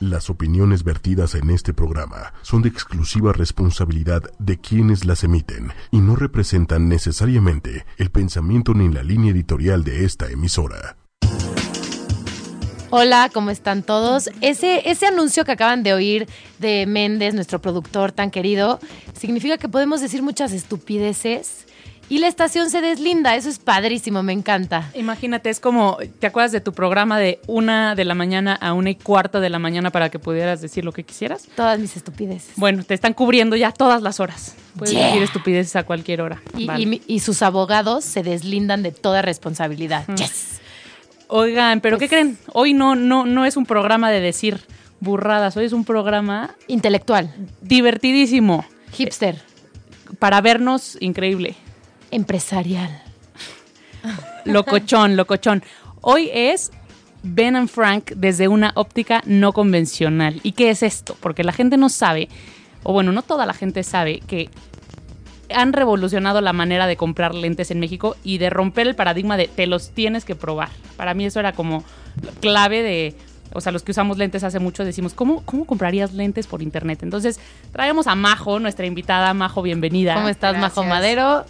Las opiniones vertidas en este programa son de exclusiva responsabilidad de quienes las emiten y no representan necesariamente el pensamiento ni la línea editorial de esta emisora. Hola, ¿cómo están todos? Ese, ese anuncio que acaban de oír de Méndez, nuestro productor tan querido, significa que podemos decir muchas estupideces y la estación se deslinda. Eso es padrísimo, me encanta. Imagínate, es como, ¿te acuerdas de tu programa de una de la mañana a una y cuarto de la mañana para que pudieras decir lo que quisieras? Todas mis estupideces. Bueno, te están cubriendo ya todas las horas. Puedes Yeah. decir estupideces a cualquier hora. Y, Vale. y mi- y sus abogados se deslindan de toda responsabilidad. Mm. Yes. Oigan, pero Pues- ¿qué creen? Hoy no, no, no es un programa de decir burradas, hoy es un programa Intelectual, divertidísimo. hipster, Para vernos, increíble. Empresarial. Locochón, locochón. Hoy es Ben and Frank desde una óptica no convencional. ¿Y qué es esto? Porque la gente no sabe, o bueno, no toda la gente sabe que han revolucionado la manera de comprar lentes en México y de romper el paradigma de te los tienes que probar. Para mí eso era como clave de, o sea, los que usamos lentes hace mucho decimos, ¿cómo, cómo comprarías lentes por internet? Entonces traemos a Majo, nuestra invitada. Majo, bienvenida. ¿Cómo estás, Majo. Madero?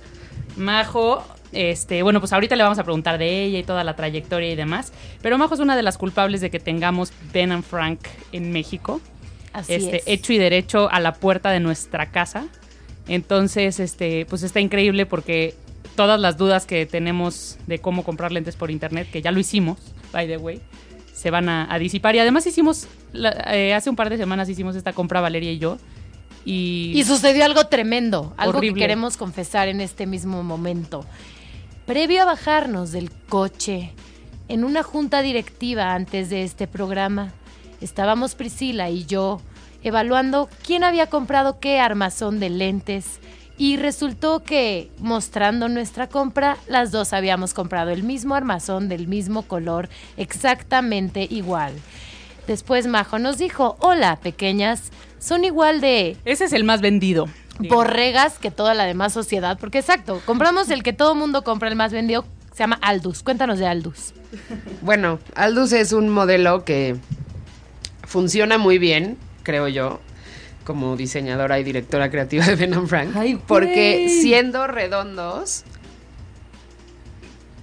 Majo, este, bueno, pues ahorita le vamos a preguntar de ella y toda la trayectoria y demás. Pero Majo es una de las culpables de que tengamos Ben and Frank en México. Así este, es. hecho y derecho a la puerta de nuestra casa. Entonces, este, pues está increíble porque todas las dudas que tenemos de cómo comprar lentes por internet, que ya lo hicimos, by the way, se van a, a disipar. Y además hicimos, la- eh, hace un par de semanas hicimos esta compra Valeria y yo. Y, Y sucedió algo tremendo, algo Horrible. que queremos confesar en este mismo momento. Previo a bajarnos del coche, en una junta directiva antes de este programa, estábamos Priscila y yo evaluando quién había comprado qué armazón de lentes y resultó que, mostrando nuestra compra, las dos habíamos comprado el mismo armazón del mismo color, exactamente igual. Después Majo nos dijo, hola pequeñas, son igual de ese es el más vendido. borregas que toda la demás sociedad, porque exacto, compramos el que todo mundo compra, el más vendido, se llama Aldus. Cuéntanos de Aldus. Bueno, Aldus es un modelo que funciona muy bien, creo yo, como diseñadora y directora creativa de Ben Frank. Ay, porque siendo redondos,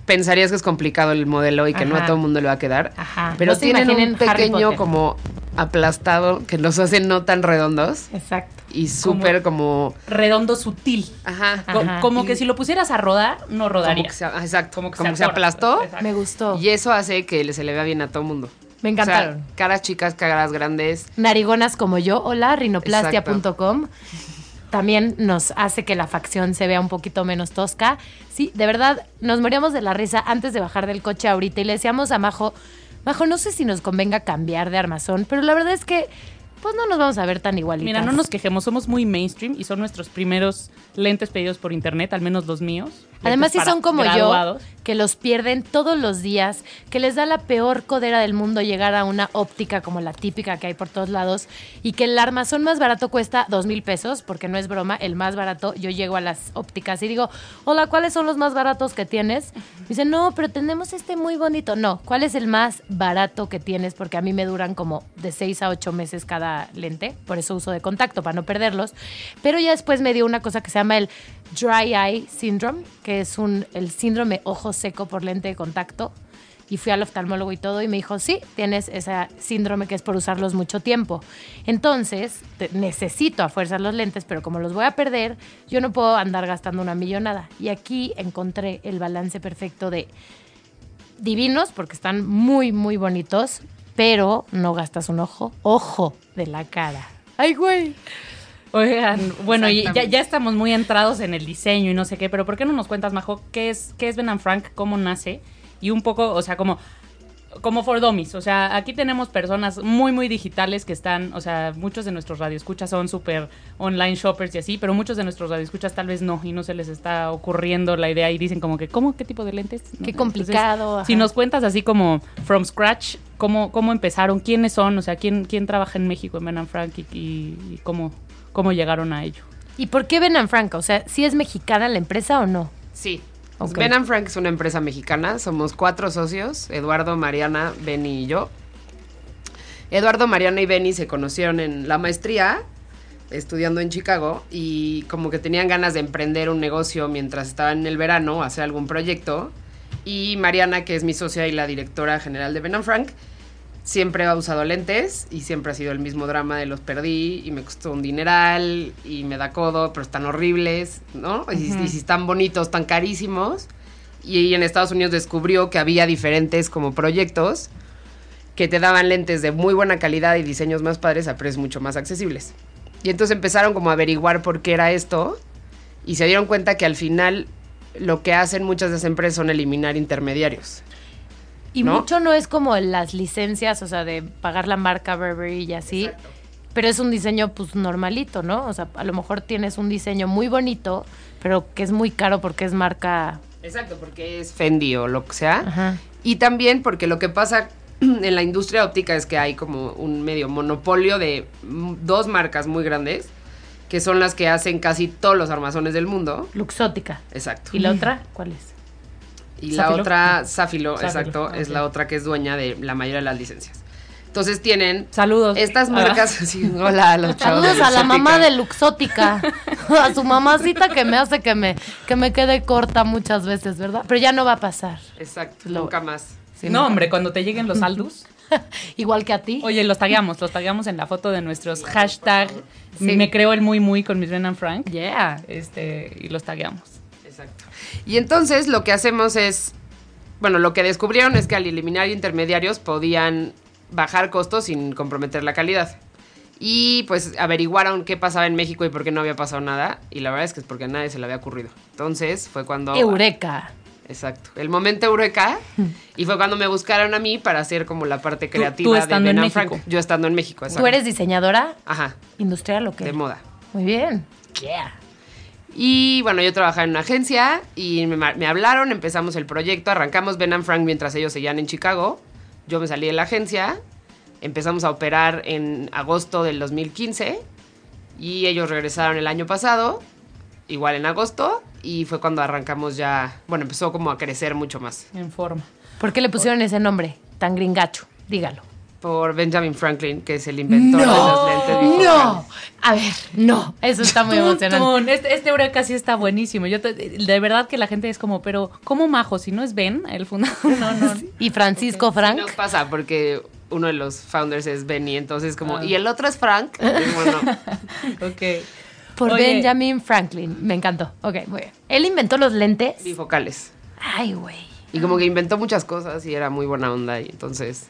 pensarías que es complicado el modelo y que no a todo el mundo le va a quedar. Ajá. Pero No tienen un pequeño como aplastado que los hace no tan redondos Exacto. y súper como... Redondo sutil. Ajá. Co- Ajá. Como Y- que si lo pusieras a rodar, no rodaría. Como que se, ah, exacto, Como que se aplastó Exacto. Me gustó. y eso hace que se le vea bien a todo el mundo. Me encantaron. O sea, caras chicas, caras grandes. Narigonas como yo, hola, rinoplastia.com. También nos hace que la facción se vea un poquito menos tosca. Sí, de verdad, nos moríamos de la risa antes de bajar del coche ahorita y le decíamos a Majo, Majo, no sé si nos convenga cambiar de armazón, pero la verdad es que pues no nos vamos a ver tan igualitas. Mira, no nos quejemos, somos muy mainstream y son nuestros primeros lentes pedidos por internet, al menos los míos. Además, si son como graduados. yo, que los pierden todos los días, que les da la peor codera del mundo llegar a una óptica como la típica que hay por todos lados, y que el armazón más barato cuesta dos mil pesos, porque no es broma, el más barato, yo llego a las ópticas y digo, hola, ¿cuáles son los más baratos que tienes? Me dicen, no, pero tenemos este muy bonito. No, ¿cuál es el más barato que tienes? Porque a mí me duran como de seis a ocho meses cada lente, por eso uso de contacto, para no perderlos. Pero ya después me dio una cosa que se llama el Dry Eye Syndrome, que es un, el síndrome ojo seco por lente de contacto. Y fui al oftalmólogo y todo y me dijo, sí, tienes ese síndrome que es por usarlos mucho tiempo. Entonces, necesito a fuerza los lentes, pero como los voy a perder, yo no puedo andar gastando una millonada. Y aquí encontré el balance perfecto de divinos, porque están muy, muy bonitos, pero no gastas un ojo, ojo de la cara. ¡Ay, güey! Oigan, bueno, y ya, ya estamos muy entrados en el diseño y no sé qué, pero ¿por qué no nos cuentas, Majo, qué es, qué es Ben and Frank, cómo nace? Y un poco, o sea, como, como for dummies. O sea, aquí tenemos personas muy, muy digitales que están, o sea, muchos de nuestros radioescuchas son súper online shoppers y así, pero muchos de nuestros radioescuchas tal vez no, y no se les está ocurriendo la idea y dicen como que, ¿cómo? ¿Qué tipo de lentes? Qué Entonces, complicado. si nos cuentas así como from scratch, ¿cómo, cómo empezaron? ¿Quiénes son? O sea, ¿quién, quién trabaja en México en Ben and Frank y, y- y cómo, cómo llegaron a ello? ¿Y por qué Ben and Frank? O sea, ¿sí es mexicana la empresa o no? Sí. Ok. Ben Frank es una empresa mexicana. Somos cuatro socios: Eduardo, Mariana, Benny y yo. Eduardo, Mariana y Benny se conocieron en la maestría, estudiando en Chicago, y como que tenían ganas de emprender un negocio mientras estaban en el verano, hacer algún proyecto. Y Mariana, que es mi socia y la directora general de Ben and Frank, siempre ha usado lentes y siempre ha sido el mismo drama de los perdí y me costó un dineral y me da codo, pero están horribles, ¿no? y, y si están bonitos, están carísimos. Y en Estados Unidos descubrió que había diferentes como proyectos que te daban lentes de muy buena calidad y diseños más padres a precios mucho más accesibles. Y entonces empezaron como a averiguar por qué era esto y se dieron cuenta que al final lo que hacen muchas de esas empresas son eliminar intermediarios. Y ¿no? mucho no es como las licencias, o sea, de pagar la marca Burberry y así. Pero es un diseño pues normalito, ¿no? O sea, a lo mejor tienes un diseño muy bonito, pero que es muy caro porque es marca... Exacto, porque es Fendi o lo que sea. Ajá. Y también porque lo que pasa en la industria óptica es que hay como un medio monopolio de mm, dos marcas muy grandes que son las que hacen casi todos los armazones del mundo. Luxótica. Exacto. ¿Y la otra cuál es? Y la otra, Zafilo, exacto, es ok. la otra que es dueña de la mayoría de las licencias. Entonces tienen Saludos. estas Ah. marcas, sí, hola a los chavos Saludos de a la mamá de Luxótica. A su mamacita que me hace que me, que me quede corta muchas veces, ¿verdad? Pero ya no va a pasar. Exacto, Lo- nunca más. Sí, no, nunca. hombre, cuando te lleguen los Aldus. Igual que a ti. Oye, los tagueamos, los tagueamos en la foto de nuestros hashtag. Sí. Me creo el muy muy con mis Ben and Frank. Yeah. Este, y los tagueamos. Exacto. Y entonces lo que hacemos es, bueno, lo que descubrieron es que al eliminar intermediarios podían bajar costos sin comprometer la calidad. Y pues averiguaron qué pasaba en México y por qué no había pasado nada. Y la verdad es que es porque a nadie se le había ocurrido. Entonces fue cuando... Eureka. Exacto. El momento eureka. y fue cuando me buscaron a mí para hacer como la parte creativa tú de estando Ben en and Frank. México. Yo estando en México, exacto. ¿Tú eres diseñadora Ajá, industrial o qué? de moda. Muy bien. Yeah. Y bueno, yo trabajaba en una agencia y me, hablaron, empezamos el proyecto, arrancamos Ben and Frank mientras ellos seguían en Chicago. Yo me salí de la agencia, empezamos a operar en agosto del 2015 y ellos regresaron el año pasado, igual en agosto, y fue cuando arrancamos ya, bueno, empezó como a crecer mucho más. En forma. ¿Por qué le pusieron ese nombre tan gringacho? Dígalo. Por Benjamin Franklin, que es el inventor de los lentes bifocales. No. A ver, no. Eso está muy emocionante. Este, este Eureka sí está buenísimo. Yo te- de verdad que la gente es como, pero ¿cómo majo? Si no es Ben, el fundador. No, no. Y Francisco Frank. Nos pasa porque uno de los founders es Benny, entonces como, Ah. y el otro es Frank. Bueno, Ok. Por Oye. Benjamin Franklin. Me encantó. Ok, muy bien. Él inventó los lentes. bifocales. Ay, güey. Y como que inventó muchas cosas y era muy buena onda y entonces,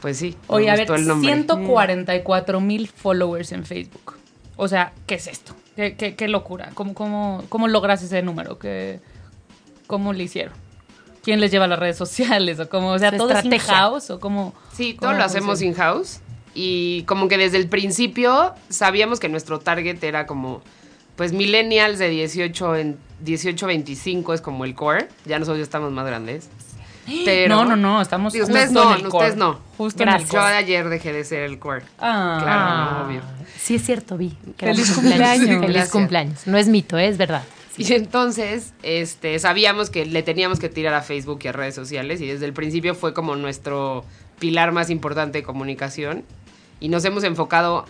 pues sí. Oye, a ver, gustó el nombre. 144 mil followers en Facebook. O sea, ¿qué es esto? ¿Qué, qué- qué locura? ¿Cómo, cómo, ¿Cómo logras ese número? ¿Qué, ¿Cómo le hicieron? ¿Quién les lleva a las redes sociales? ¿O cómo? O sea, ¿todo es in-house? ¿O cómo? Sí, todo cómo lo hacemos in-house y como que desde el principio sabíamos que nuestro target era como, pues millennials de 18 en 18 25 es como el core. Ya nosotros ya estamos más grandes. Pero no, no, no, estamos Sí, ustedes justo no, en el core. ustedes no. Justo en el Gracias. Yo core. ayer dejé de ser el core. Ah. Claro, no, obvio. Sí, es cierto, vi. que Feliz cumpleaños. Feliz Gracias. cumpleaños. No es mito, es verdad. Y entonces, este, sabíamos que le teníamos que tirar a Facebook y a redes sociales y desde el principio fue como nuestro pilar más importante de comunicación y nos hemos enfocado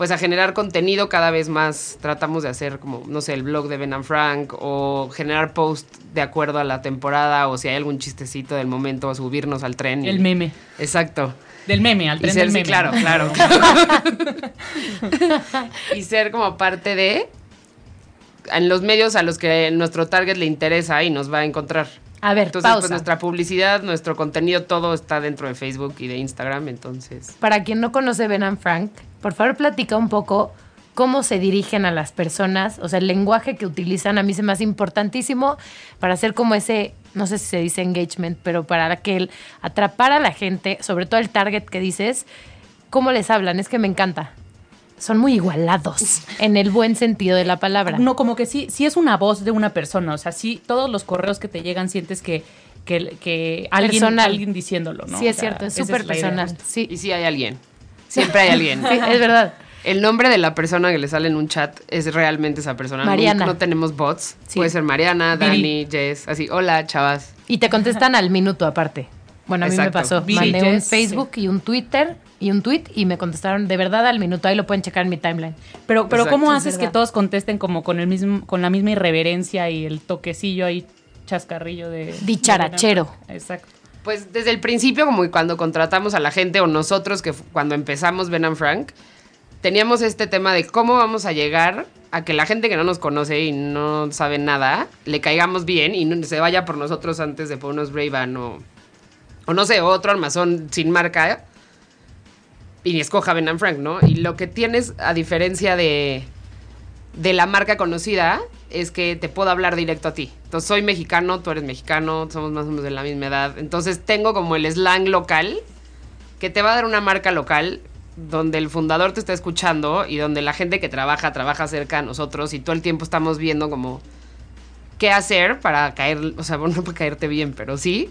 pues a generar contenido cada vez más. Tratamos de hacer como, no sé, el blog de Ben and Frank o generar post de acuerdo a la temporada o si hay algún chistecito del momento, subirnos al tren. y- El meme. Exacto. Del meme, al Y tren ser, del sí, meme. claro, claro. y ser como parte de en los medios a los que nuestro target le interesa y nos va a encontrar. A ver, Entonces, pues nuestra publicidad, nuestro contenido, todo está dentro de Facebook y de Instagram, entonces. Para quien no conoce Ben and Frank, por favor platica un poco cómo se dirigen a las personas, o sea, el lenguaje que utilizan a mí se me hace importantísimo para hacer como ese, no sé si se dice engagement, pero para que el atrapar a la gente, sobre todo el target que dices, cómo les hablan, es que me encanta. Son muy igualados, en el buen sentido de la palabra. No, como que sí, sí es una voz de una persona. O sea, sí, todos los correos que te llegan sientes que, que, que alguien, alguien diciéndolo, ¿no? sí, es O sea, cierto, es súper personal. Sí, Y sí hay alguien. Siempre hay alguien. Sí, es verdad. El nombre de la persona que le sale en un chat es realmente esa persona. No- Mariana. No, tenemos bots. Sí. Puede ser Mariana, Viri. Dani, Jess. Así, hola, chavas. Y te contestan al minuto aparte. Bueno, a mí me pasó. Viri, Mandé un Facebook y un Twitter y un tweet y me contestaron de verdad al minuto. Ahí lo pueden checar en mi timeline. Pero, pero Exacto, ¿cómo es haces que todos contesten como con el mismo, con la misma irreverencia y el toquecillo ahí chascarrillo de Dicharachero. de- Exacto. Pues desde el principio, como cuando contratamos a la gente o nosotros que cuando empezamos Ben and Frank, teníamos este tema de cómo vamos a llegar a que la gente que no nos conoce y no sabe nada, le caigamos bien y no- se vaya por nosotros antes de por unos Ray-Ban o, o no sé, otro armazón sin marca y escoja Ben and Frank, ¿no? Y lo que tienes, a diferencia de, de la marca conocida, es que te puedo hablar directo a ti. Entonces, soy mexicano, tú eres mexicano, somos más o menos de la misma edad. Entonces, tengo como el slang local que te va a dar una marca local donde el fundador te está escuchando y donde la gente que trabaja, trabaja cerca de nosotros y todo el tiempo estamos viendo como qué hacer para caer, o sea, bueno, no para caerte bien, pero sí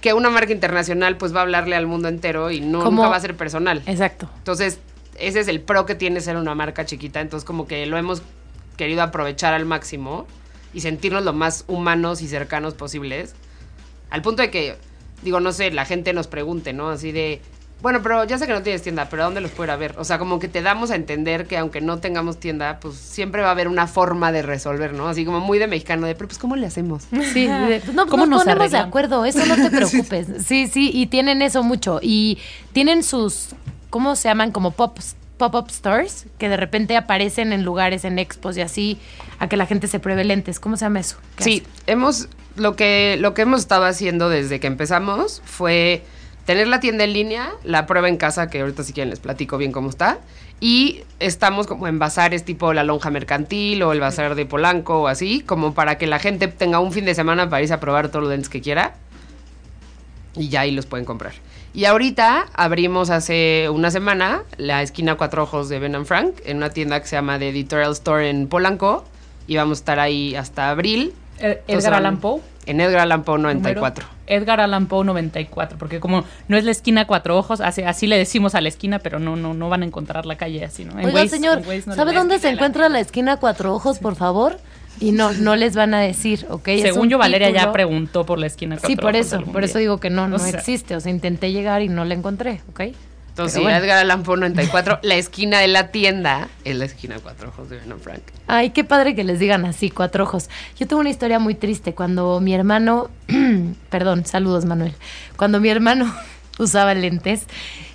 que una marca internacional pues va a hablarle al mundo entero y no Como- nunca va a ser personal. Exacto. Entonces, ese es el pro que tiene ser una marca chiquita. Entonces, como que lo hemos querido aprovechar al máximo y sentirnos lo más humanos y cercanos posibles. Al punto de que, digo, no sé, la gente nos pregunte, ¿no? Así de, bueno, pero ya sé que no tienes tienda, pero ¿a dónde los puedo ir a ver? O sea, como que te damos a entender que aunque no tengamos tienda, pues siempre va a haber una forma de resolver, ¿no? Así como muy de mexicano, de, pero pues ¿cómo le hacemos? Sí, de- pues no, ¿Cómo nos nos ponemos de acuerdo, eso no te preocupes. Sí, sí, y tienen eso mucho. Y tienen sus, ¿cómo se llaman? Como pop, pop-up stores, que de repente aparecen en lugares, en expos y así, a que la gente se pruebe lentes. ¿Cómo se llama eso? ¿Qué Sí, hemos lo que lo que hemos estado haciendo desde que empezamos fue tener la tienda en línea, la prueba en casa, que ahorita si quieren les platico bien cómo está, y estamos como en bazares tipo la lonja mercantil o el bazar de Polanco o así, como para que la gente tenga un fin de semana para irse a probar todos los lentes que quiera y ya ahí los pueden comprar. Y ahorita abrimos hace una semana la esquina Cuatro Ojos de Ben and Frank en una tienda que se llama The Editorial Store en Polanco y vamos a estar ahí hasta abril. Eh, Entonces, Edgar Allan Poe. En Edgar Allan Poe número 94. Edgar Allan Poe 94, porque como no es la esquina cuatro ojos, así, así le decimos a la esquina, pero no, no, no van a encontrar la calle así, ¿no? En Oiga, Waze- señor, en no ¿sabe dónde se encuentra la esquina Cuatro Ojos, por favor? Y no, no les van a decir, ¿ok? Según yo, Valeria ya preguntó por la esquina cuatro Sí, por eso, por día. eso digo que no, no O sea, existe. O sea, intenté llegar y no la encontré, ¿ok? Entonces, bueno. Edgar Allan Poe 94, la esquina de la tienda es la esquina Cuatro Ojos de and Frank. Ay, qué padre que les digan así, cuatro ojos. Yo tengo una historia muy triste. Cuando mi hermano, perdón, saludos Manuel. Cuando mi hermano usaba lentes,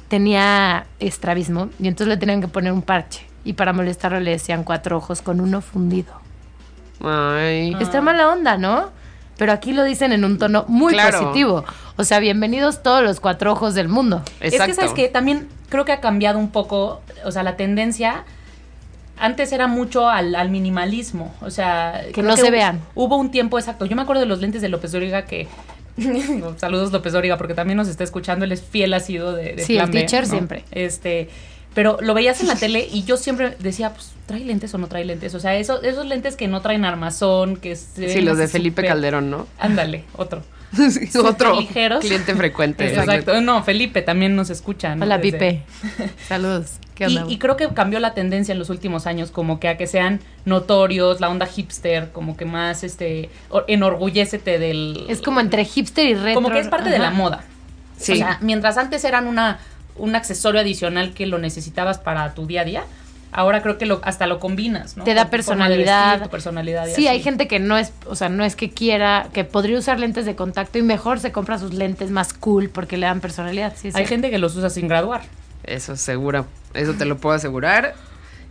tenía estrabismo y entonces le tenían que poner un parche. Y para molestarlo le decían cuatro ojos con uno fundido. Ay. Está mala onda, ¿no? Pero aquí lo dicen en un tono muy Claro. positivo. O sea, bienvenidos todos los cuatro ojos del mundo. Es que, ¿sabes que También creo que ha cambiado un poco, o sea, la tendencia. Antes era mucho al, al minimalismo, o sea... Que no se hubo- vean. Hubo un tiempo exacto. Yo me acuerdo de los lentes de López Dóriga que... Saludos López Dóriga, porque también nos está escuchando, él es fiel asido de, de Sí, el Plan B, teacher ¿no? siempre. Este... Pero lo veías en la tele y yo siempre decía, pues, ¿trae lentes o no trae lentes? O sea, esos, esos lentes que no traen armazón, que se Sí, ven los de Felipe Calderón, ¿no? Ándale, otro. Sí, Otro ligeros. cliente frecuente. Exacto. No, Felipe también nos escucha. ¿no? Hola, Desde- Pipe. Saludos. ¿Qué Y, onda? y creo que cambió la tendencia en los últimos años, como que a que sean notorios, la onda hipster, como que más, este, o- enorgullécete del... es como entre hipster y retro. como que es parte de la moda. Sí. O sea, mientras antes eran una, un accesorio adicional que lo necesitabas para tu día a día, ahora creo que lo, hasta lo combinas, ¿no? Te da personalidad. vestir, tu personalidad Sí, hay gente que no es, o sea, no es que quiera, que podría usar lentes de contacto y mejor se compra sus lentes más cool porque le dan personalidad. Sí, Hay gente que los usa sin graduar. Eso seguro. Eso te lo puedo asegurar.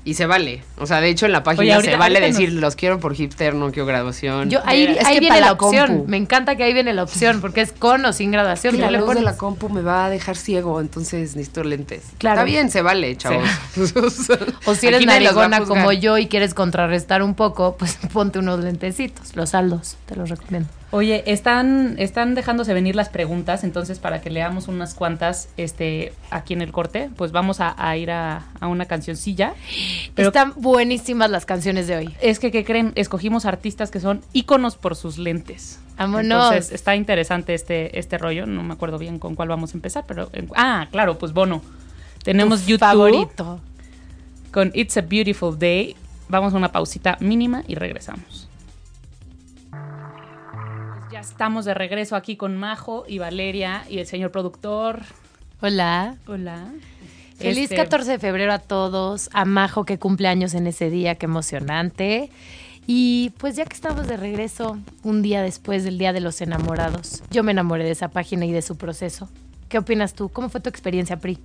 Y se vale. O sea, de hecho en la página Oye, ahorita- se vale decir, nos- los quiero por hipster, no quiero graduación. Yo, ahí Es ahí que viene la opción. compu. Me encanta que ahí viene la opción porque es con o sin graduación. la luz de la compu me va a dejar ciego, entonces necesito lentes. Claro. Está bien, se vale, chavos. O si eres narigona como yo y quieres contrarrestar un poco, pues ponte unos lentecitos. Los saldos, te los recomiendo. Oye, están, están dejándose venir las preguntas, entonces para que leamos unas cuantas este, aquí en el corte, pues vamos a, a ir a, a una cancioncilla. Pero Están buenísimas las canciones de hoy. es que, ¿qué creen? Escogimos artistas que son íconos por sus lentes. Vámonos. Entonces, está interesante este, este rollo. No me acuerdo bien con cuál vamos a empezar, pero... ah, claro, pues Bono. Tenemos Tu YouTube favorito. con It's a Beautiful Day. Vamos a una pausita mínima y regresamos. Ya estamos de regreso aquí con Majo y Valeria y el señor productor. Hola. Hola. Feliz Este, 14 de febrero a todos. A Majo que cumple años en ese día, qué emocionante. Y pues ya que estamos de regreso, un día después del Día de los Enamorados, yo me enamoré de esa página y de su proceso. ¿Qué opinas tú? ¿Cómo fue tu experiencia, Pri?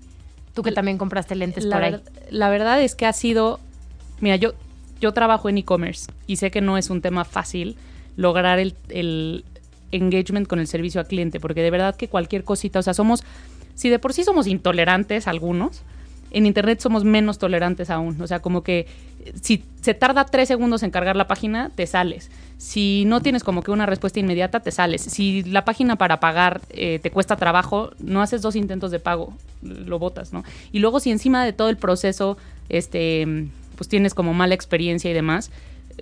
Tú que también compraste lentes la, por ahí. la verdad es que ha sido. Mira, yo, yo trabajo en e-commerce y sé que no es un tema fácil lograr el, el engagement con el servicio al cliente, porque de verdad que cualquier cosita, o sea, somos. Si de por sí somos intolerantes algunos, en internet somos menos tolerantes aún. O sea, como que eh, si se tarda tres segundos en cargar la página, te sales. Si no tienes como que una respuesta inmediata, te sales. Si la página para pagar eh, te cuesta trabajo, no haces dos intentos de pago, lo botas, ¿no? Y luego si encima de todo el proceso, este, pues tienes como mala experiencia y demás,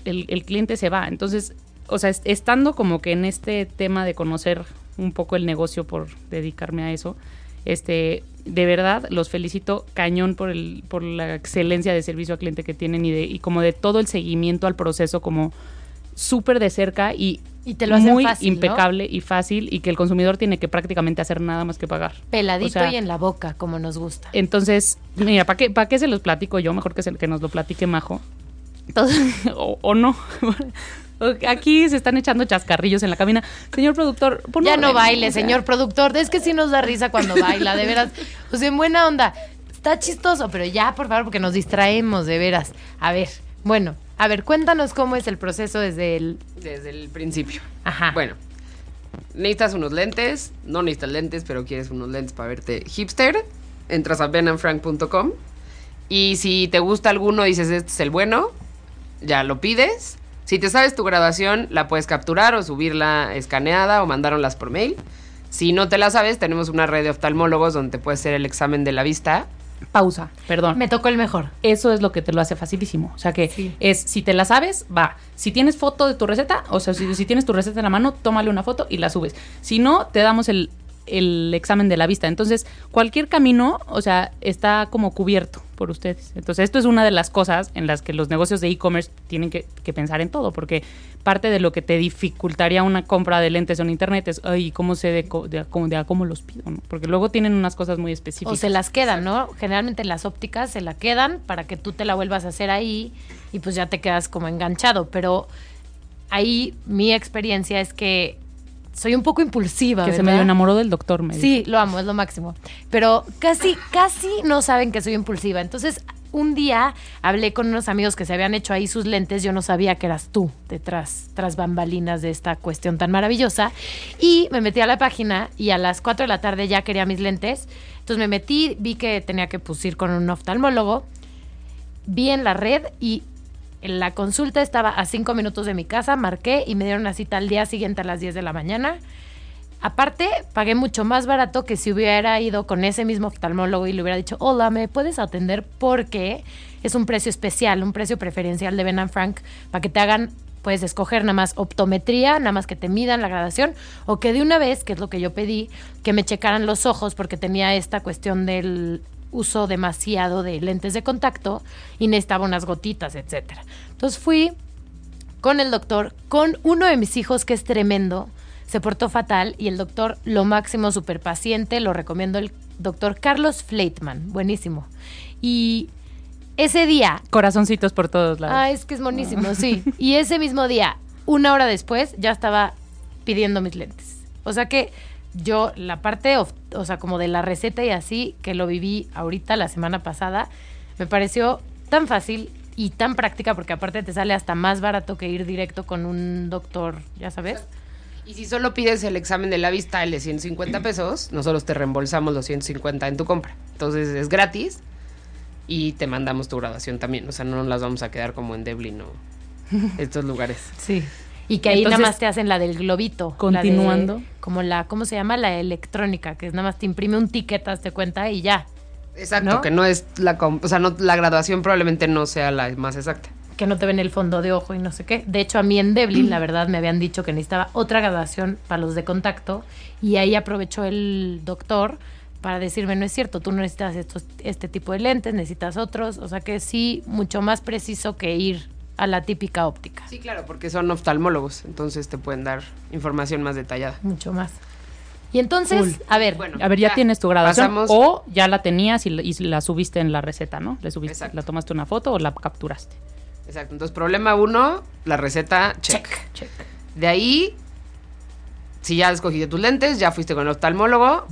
el, el cliente se va. Entonces, o sea, es- estando como que en este tema de conocer un poco el negocio por dedicarme a eso, este, de verdad los felicito cañón por el, por la excelencia de servicio al cliente que tienen y de, y como de todo el seguimiento al proceso como súper de cerca y, Y te lo muy fácil, ¿no? impecable y fácil y que el consumidor tiene que prácticamente hacer nada más que pagar. Peladito O sea, y en la boca, como nos gusta. Entonces, mira, ¿para qué, ¿para qué se los platico yo? Mejor que, se- que nos lo platique Majo. Entonces, o, o no. Aquí se están echando chascarrillos en la cabina. Señor productor, pon Ya no baile, señor productor. Es que sí nos da risa cuando baila, de veras. O sea, en buena onda. Está chistoso, pero ya, por favor, porque nos distraemos, de veras. A ver, bueno, a ver, cuéntanos cómo es el proceso desde el... Desde el principio. Ajá. Bueno, necesitas unos lentes, no necesitas lentes, pero quieres unos lentes para verte hipster, entras a benandfrank.com y si te gusta alguno dices este es el bueno, ya lo pides. Si te sabes tu graduación, la puedes capturar o subirla escaneada o mandarlas por mail. Si no te la sabes, tenemos una red de oftalmólogos donde te puedes hacer el examen de la vista. Pausa, perdón. Me tocó el mejor. Eso es lo que te lo hace facilísimo. O sea que Sí. es, si te la sabes, va. Si tienes foto de tu receta, o sea, si, si tienes tu receta en la mano, tómale una foto y la subes. Si no, te damos el, el examen de la vista. Entonces, cualquier camino, o sea, está como cubierto por ustedes. Entonces, esto es una de las cosas en las que los negocios de e-commerce tienen que, que pensar en todo, porque parte de lo que te dificultaría una compra de lentes en internet es, ay, ¿cómo sé de, co- de, a cómo- de a cómo los pido? no? Porque luego tienen unas cosas muy específicas. O se las quedan, ¿no? Generalmente en las ópticas se la quedan para que tú te la vuelvas a hacer ahí y pues ya te quedas como enganchado. Pero ahí mi experiencia es que soy un poco impulsiva. que se ¿verdad? medio enamoró del doctor. Me dijo. Sí, lo amo, es lo máximo. Pero casi, casi no saben que soy impulsiva. Entonces, un día hablé con unos amigos que se habían hecho ahí sus lentes. Yo no sabía que eras tú detrás, tras bambalinas de esta cuestión tan maravillosa. Y me metí a la página y a las 4 de la tarde ya quería mis lentes. Entonces me metí, vi que tenía que pues, ir con un oftalmólogo. Vi en la red y la consulta estaba a 5 minutos de mi casa. Marqué y me dieron una cita al día siguiente a las 10 de la mañana. Aparte, pagué mucho más barato que si hubiera ido con ese mismo oftalmólogo y le hubiera dicho, hola, ¿me puedes atender? Porque es un precio especial, un precio preferencial de Ben Frank, para que te hagan, puedes escoger nada más optometría, nada más que te midan la gradación, o que de una vez, que es lo que yo pedí, que me checaran los ojos porque tenía esta cuestión del uso demasiado de lentes de contacto y necesitaba unas gotitas, etcétera. Entonces fui con el doctor, con uno de mis hijos que es tremendo, se portó fatal y el doctor, lo máximo, súper paciente, lo recomiendo el doctor Carlos Fleitman, buenísimo. Y ese día, Corazoncitos por todos lados. ah, es que es buenísimo, sí. Y ese mismo día, una hora después, ya estaba pidiendo mis lentes. O sea que yo, la parte, of- o sea, como de la receta y así, que lo viví ahorita, la semana pasada, me pareció tan fácil y tan práctica, porque aparte te sale hasta más barato que ir directo con un doctor, ya sabes. Y si solo pides el examen de la vista, el de 150 pesos, nosotros te reembolsamos los 150 en tu compra. Entonces es gratis y te mandamos tu graduación también. O sea, no nos las vamos a quedar como en Devlin o estos lugares. Sí. Y que ahí Entonces, nada más te hacen la del globito. la de- continuando. como la, ¿cómo se llama? La electrónica, que es nada más te imprime un ticket, te cuenta y ya. Exacto, ¿No? que no es la... com- O sea, no, la graduación probablemente no sea la más exacta. que no te ven el fondo de ojo y no sé qué. De hecho, a mí en Devlin, la verdad, me habían dicho que necesitaba otra graduación para los de contacto y ahí aprovechó el doctor para decirme, no es cierto, tú no necesitas estos, este tipo de lentes, necesitas otros. O sea que sí, mucho más preciso que ir a la típica óptica. Sí, claro, porque son oftalmólogos, entonces te pueden dar información más detallada. Mucho más. Y entonces, Cool. a ver, Bueno, A ver, ya, Ya, tienes tu graduación pasamos- o ya la tenías y, la- y la subiste en la receta, ¿no? Le subiste, Exacto. la tomaste una foto o la capturaste. Exacto. Entonces, problema uno, la receta, check. Check. De ahí, si ya escogiste tus lentes, ya fuiste con el oftalmólogo,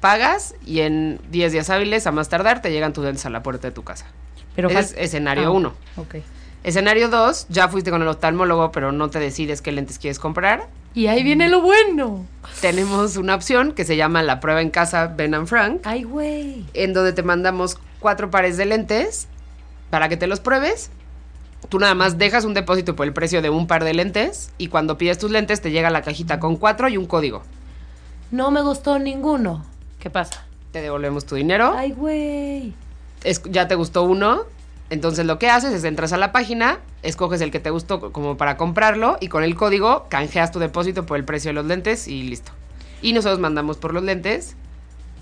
pagas y en 10 días hábiles, a más tardar, te llegan tus lentes a la puerta de tu casa. Pero es escenario Ah, 1. Ok. Escenario 2, ya fuiste con el oftalmólogo, pero no te decides qué lentes quieres comprar. y ahí viene lo bueno. Tenemos una opción que se llama la prueba en casa Ben and Frank, Ay, güey. en donde te mandamos cuatro pares de lentes para que te los pruebes. Tú nada más dejas un depósito por el precio de un par de lentes y cuando pides tus lentes te llega la cajita con cuatro y un código. No me gustó ninguno. ¿Qué pasa? Te devolvemos tu dinero. Ay, güey. ya te gustó uno, entonces lo que haces es entras a la página, escoges el que te gustó co- como para comprarlo y con el código canjeas tu depósito por el precio de los lentes y listo. Y nosotros mandamos por los lentes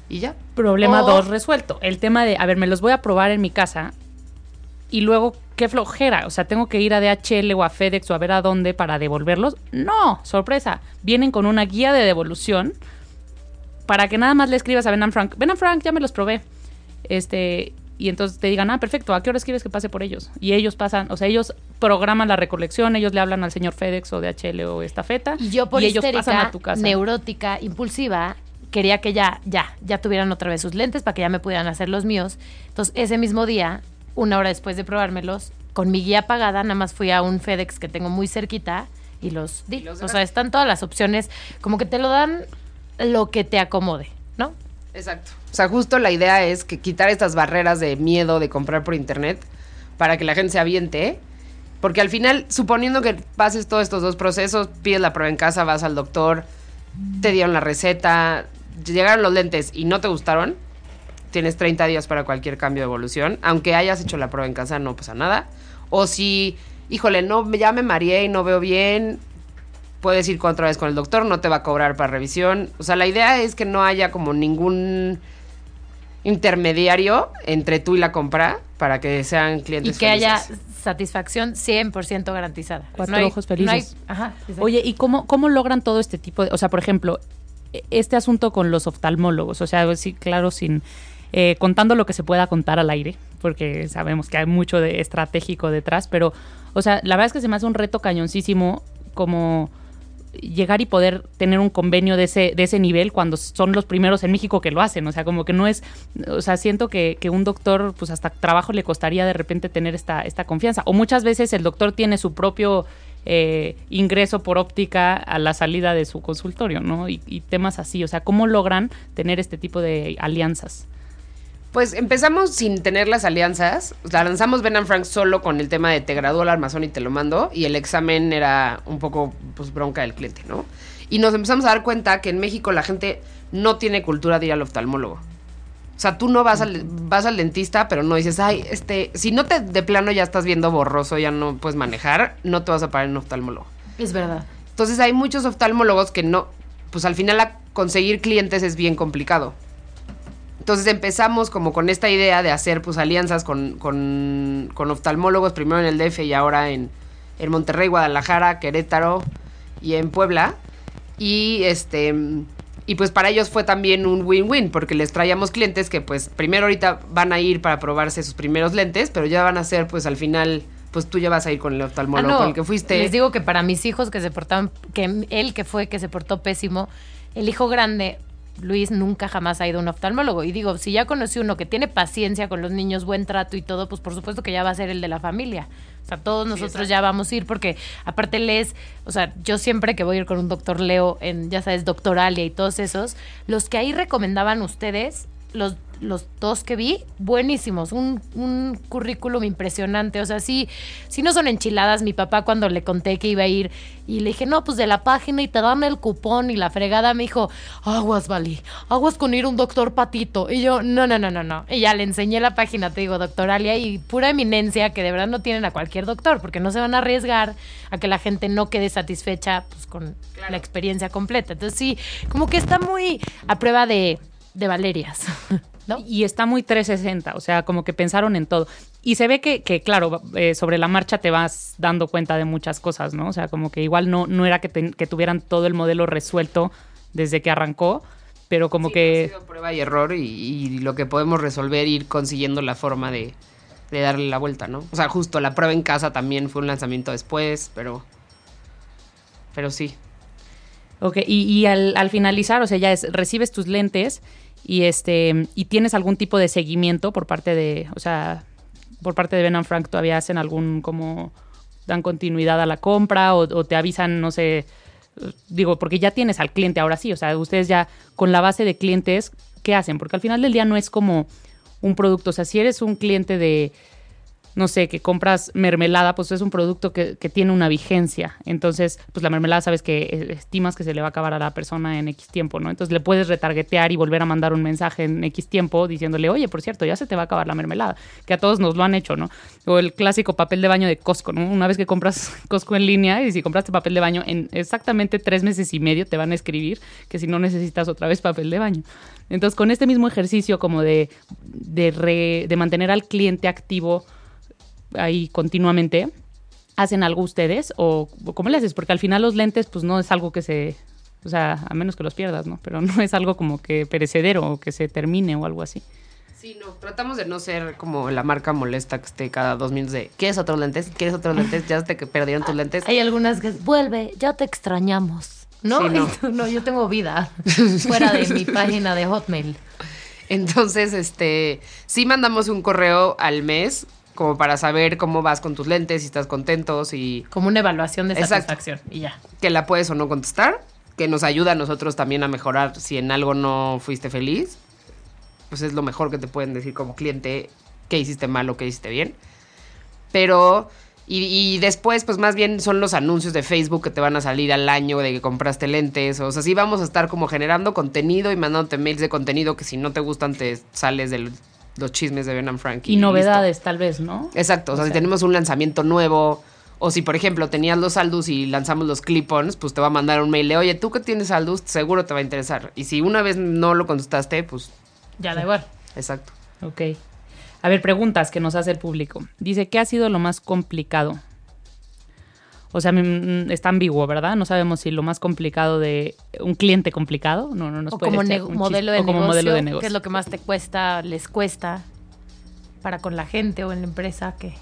y ya. Problema O- 2 resuelto. El tema de, a ver, me los voy a probar en mi casa y luego, qué flojera. O sea, tengo que ir a DHL o a FedEx o a ver a dónde para devolverlos. No, sorpresa. Vienen con una guía de devolución para que nada más le escribas a Ben and Frank. Ben and Frank, ya me los probé. Este, y entonces te digan, ah, perfecto, ¿a qué hora escribes que pase por ellos? Y ellos pasan, o sea, ellos programan la recolección, ellos le hablan al señor FedEx o DHL o estafeta. Y yo por ellos histérica, pasan a tu casa. neurótica, impulsiva, quería que ya, ya, ya tuvieran otra vez sus lentes para que ya me pudieran hacer los míos. Entonces, ese mismo día, una hora después de probármelos, con mi guía pagada, nada más fui a un FedEx que tengo muy cerquita y los di. Y los o sea, están todas las opciones, como que te lo dan lo que te acomode, ¿no? Exacto. O sea, justo la idea es que quitar estas barreras de miedo de comprar por internet para que la gente se aviente. Porque al final, suponiendo que pases todos estos dos procesos, pides la prueba en casa, vas al doctor, te dieron la receta, llegaron los lentes y no te gustaron, tienes 30 días para cualquier cambio de evolución. Aunque hayas hecho la prueba en casa, no pasa nada. O si, híjole, no, ya me mareé y no veo bien, puedes ir otra vez con el doctor, no te va a cobrar para revisión. O sea, la idea es que no haya como ningún intermediario entre tú y la compra para que sean Y clientes que haya satisfacción 100% garantizada. Cuatro No hay- ojos no hay- felices. ajá. Oye, ¿y cómo, cómo logran todo este tipo de... O sea, por ejemplo, e- este asunto con los oftalmólogos, o sea, sí, claro, sin... eh, contando lo que se pueda contar al aire, porque sabemos que hay mucho de estratégico detrás, pero, o sea, la verdad es que se me hace un reto cañoncísimo como llegar y poder tener un convenio de ese, de ese nivel cuando son los primeros en México que lo hacen. O sea, como que no es, o sea, siento que, que un doctor, pues hasta trabajo le costaría de repente tener esta, esta confianza. O muchas veces el doctor tiene su propio eh, ingreso por óptica a la salida de su consultorio, ¿no? Y, y temas así. O sea, ¿cómo logran tener este tipo de alianzas? Pues empezamos sin tener las alianzas. O sea, lanzamos Ben and Frank solo con el tema de te gradúo al armazón y te lo mando. Y el examen era un poco pues, bronca del cliente, ¿no? Y nos empezamos a dar cuenta que en México la gente no tiene cultura de ir al oftalmólogo. O sea, tú no vas al, vas al dentista, pero no dices, ay, este, si no te de plano ya estás viendo borroso, ya no puedes manejar, no te vas a parar en un oftalmólogo. es verdad. Entonces hay muchos oftalmólogos que no, pues al final a conseguir clientes es bien complicado. Entonces empezamos como con esta idea de hacer pues alianzas con, con, con oftalmólogos, primero en el DF y ahora en, en Monterrey, Guadalajara, Querétaro y en Puebla. Y este y pues para ellos fue también un win-win porque les traíamos clientes que pues primero ahorita van a ir para probarse sus primeros lentes, pero ya van a ser pues al final pues tú ya vas a ir con el oftalmólogo Ah, no, con el que fuiste. Les digo que para mis hijos que se portaban, que él que fue que se portó pésimo, el hijo grande, Luis, nunca jamás ha ido a un oftalmólogo. Y digo, si ya conocí uno que tiene paciencia con los niños, buen trato y todo, pues por supuesto que ya va a ser el de la familia. O sea, todos nosotros ya vamos a ir porque aparte lees, o sea, yo siempre que voy a ir con un doctor Leo en, ya sabes, Doctoralia y todos esos, los que ahí recomendaban ustedes, los, los dos que vi, buenísimos, un, un currículum impresionante, o sea, sí, sí no son enchiladas, mi papá cuando le conté que iba a ir y le dije, no, pues de la página y te dan el cupón y la fregada, me dijo, aguas, Vali, aguas con ir a un doctor patito, y yo, no, no, no, no, no, y ya le enseñé la página, te digo, doctoralia, y pura eminencia que de verdad no tienen a cualquier doctor, porque no se van a arriesgar a que la gente no quede satisfecha pues, con la experiencia completa, entonces sí, como que está muy a prueba de de Valerias, ¿no? Y está muy 360, o sea, como que pensaron en todo. Y se ve que, que claro, eh, sobre la marcha te vas dando cuenta de muchas cosas, ¿no? O sea, como que igual no, no era que, te- que tuvieran todo el modelo resuelto desde que arrancó, pero como Sí, que... ha sido prueba y error y, y lo que podemos resolver, ir consiguiendo la forma de, de darle la vuelta, ¿no? O sea, justo la prueba en casa también fue un lanzamiento después, pero... Pero sí. Ok, y, y al, al finalizar, o sea, ya es, recibes tus lentes y este y tienes algún tipo de seguimiento por parte de, o sea, por parte de Ben and Frank todavía hacen algún como dan continuidad a la compra o, o te avisan, no sé, digo, porque ya tienes al cliente ahora sí, o sea, ustedes ya con la base de clientes, ¿qué hacen? Porque al final del día no es como un producto, o sea, si eres un cliente de no sé, que compras mermelada, pues es un producto que, tiene una vigencia. Entonces, pues la mermelada sabes que eh, estimas que se le va a acabar a la persona en X tiempo, ¿no? Entonces le puedes retargetear y volver a mandar un mensaje en X tiempo diciéndole, oye, por cierto, ya se te va a acabar la mermelada, que a todos nos lo han hecho, ¿no? O el clásico papel de baño de Costco, ¿no? Una vez que compras Costco en línea y si compraste papel de baño en exactamente tres meses y medio te van a escribir que si no necesitas otra vez papel de baño. Entonces, con este mismo ejercicio como de, de, re, de mantener al cliente activo, ahí continuamente, ¿hacen algo ustedes o, cómo le haces? Porque al final los lentes pues no es algo que se, o sea, a menos que los pierdas, ¿no? Pero no es algo como que perecedero o que se termine o algo así. Sí, no, tratamos de no ser como la marca molesta que esté cada dos minutos de ¿quieres otros lentes? ¿Quieres otros lentes? Ya te perdieron tus lentes. Hay algunas que vuelve, ya te extrañamos. ¿No? Sí, no. no, yo tengo vida fuera de mi página de Hotmail. Entonces, este, sí mandamos un correo al mes como para saber cómo vas con tus lentes, si estás contentos y Como una evaluación de Exacto. satisfacción y ya. que la puedes o no contestar, que nos ayuda a nosotros también a mejorar si en algo no fuiste feliz. Pues es lo mejor que te pueden decir como cliente qué hiciste mal o qué hiciste bien. Pero, y, y después, pues más bien son los anuncios de Facebook que te van a salir al año de que compraste lentes. O sea, sí vamos a estar como generando contenido y mandándote mails de contenido que si no te gustan te sales de los chismes de Ben and Frank. Y, novedades tal vez, ¿no? Exacto, o sea, si tenemos un lanzamiento nuevo, o si por ejemplo tenías los Aldus y lanzamos los clip-ons, pues te va a mandar un mail de, oye, tú que tienes Aldus, seguro te va a interesar. Y si una vez no lo contestaste, pues, Ya da igual. exacto. Ok. A ver, preguntas que nos hace el público. Dice, ¿qué ha sido lo más complicado? O sea, mm, está ambiguo, ¿verdad? No sabemos si lo más complicado de un cliente complicado. No, no nos O puede como, echar un modelo, de o como negocio, modelo de ¿Qué negocio. es lo que más te cuesta, les cuesta para con la gente o en la empresa? que